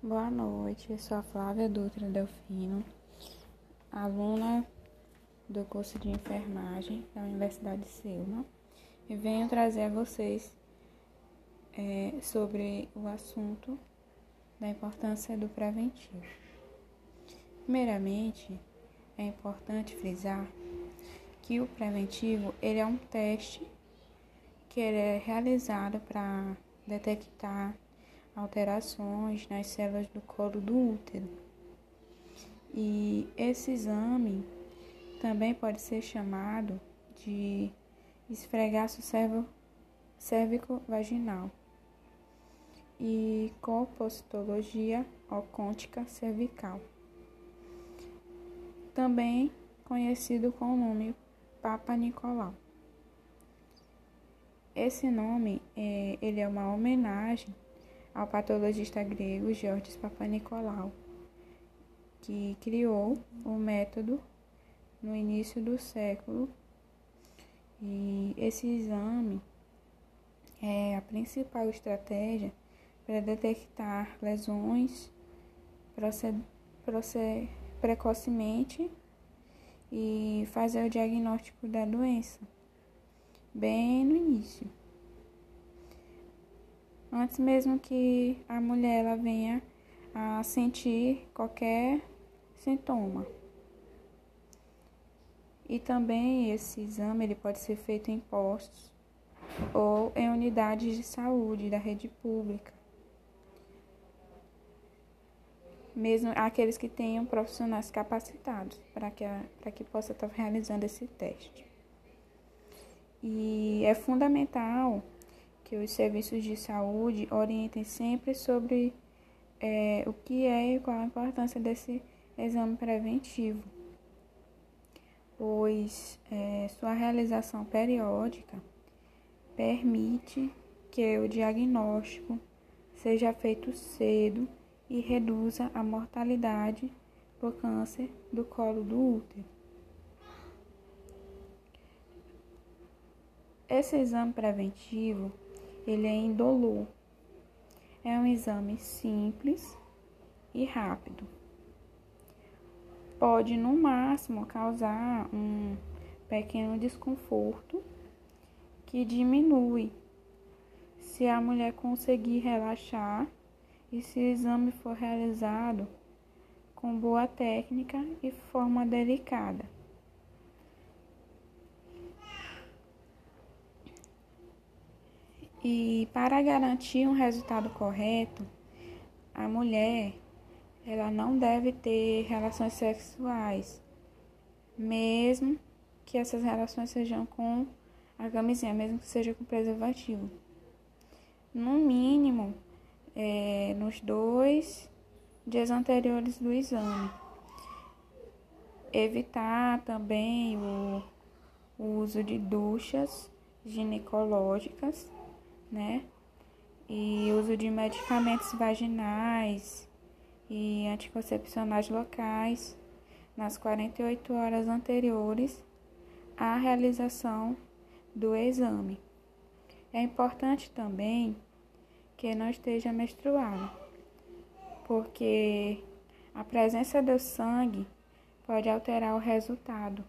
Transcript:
Boa noite, eu sou a Flávia Dutra Delfino, aluna do curso de enfermagem da Universidade de Selma, e venho trazer a vocês é, sobre o assunto da importância do preventivo. Primeiramente, é importante frisar que o preventivo ele é um teste que é realizado para detectar alterações nas células do colo do útero. E esse exame também pode ser chamado de esfregaço cérvico-vaginal e compositologia ocôntica cervical, também conhecido com o nome Papa Nicolau. Esse nome é, ele é uma homenagem ao patologista grego Georges Papanicolaou, que criou o método no início do século. E esse exame é a principal estratégia para detectar lesões precocemente e fazer o diagnóstico da doença bem no início antes mesmo que a mulher ela venha a sentir qualquer sintoma. E também esse exame ele pode ser feito em postos ou em unidades de saúde da rede pública. Mesmo aqueles que tenham profissionais capacitados para que, que possa estar realizando esse teste. E é fundamental que os serviços de saúde orientem sempre sobre é, o que é e qual a importância desse exame preventivo, pois é, sua realização periódica permite que o diagnóstico seja feito cedo e reduza a mortalidade por câncer do colo do útero. Esse exame preventivo ele é indolor. É um exame simples e rápido. Pode, no máximo, causar um pequeno desconforto que diminui se a mulher conseguir relaxar e se o exame for realizado com boa técnica e forma delicada. E para garantir um resultado correto, a mulher ela não deve ter relações sexuais, mesmo que essas relações sejam com a camisinha, mesmo que seja com preservativo. No mínimo, é, nos dois dias anteriores do exame. Evitar também o, o uso de duchas ginecológicas né? E uso de medicamentos vaginais e anticoncepcionais locais nas 48 horas anteriores à realização do exame. É importante também que não esteja menstruada, porque a presença do sangue pode alterar o resultado.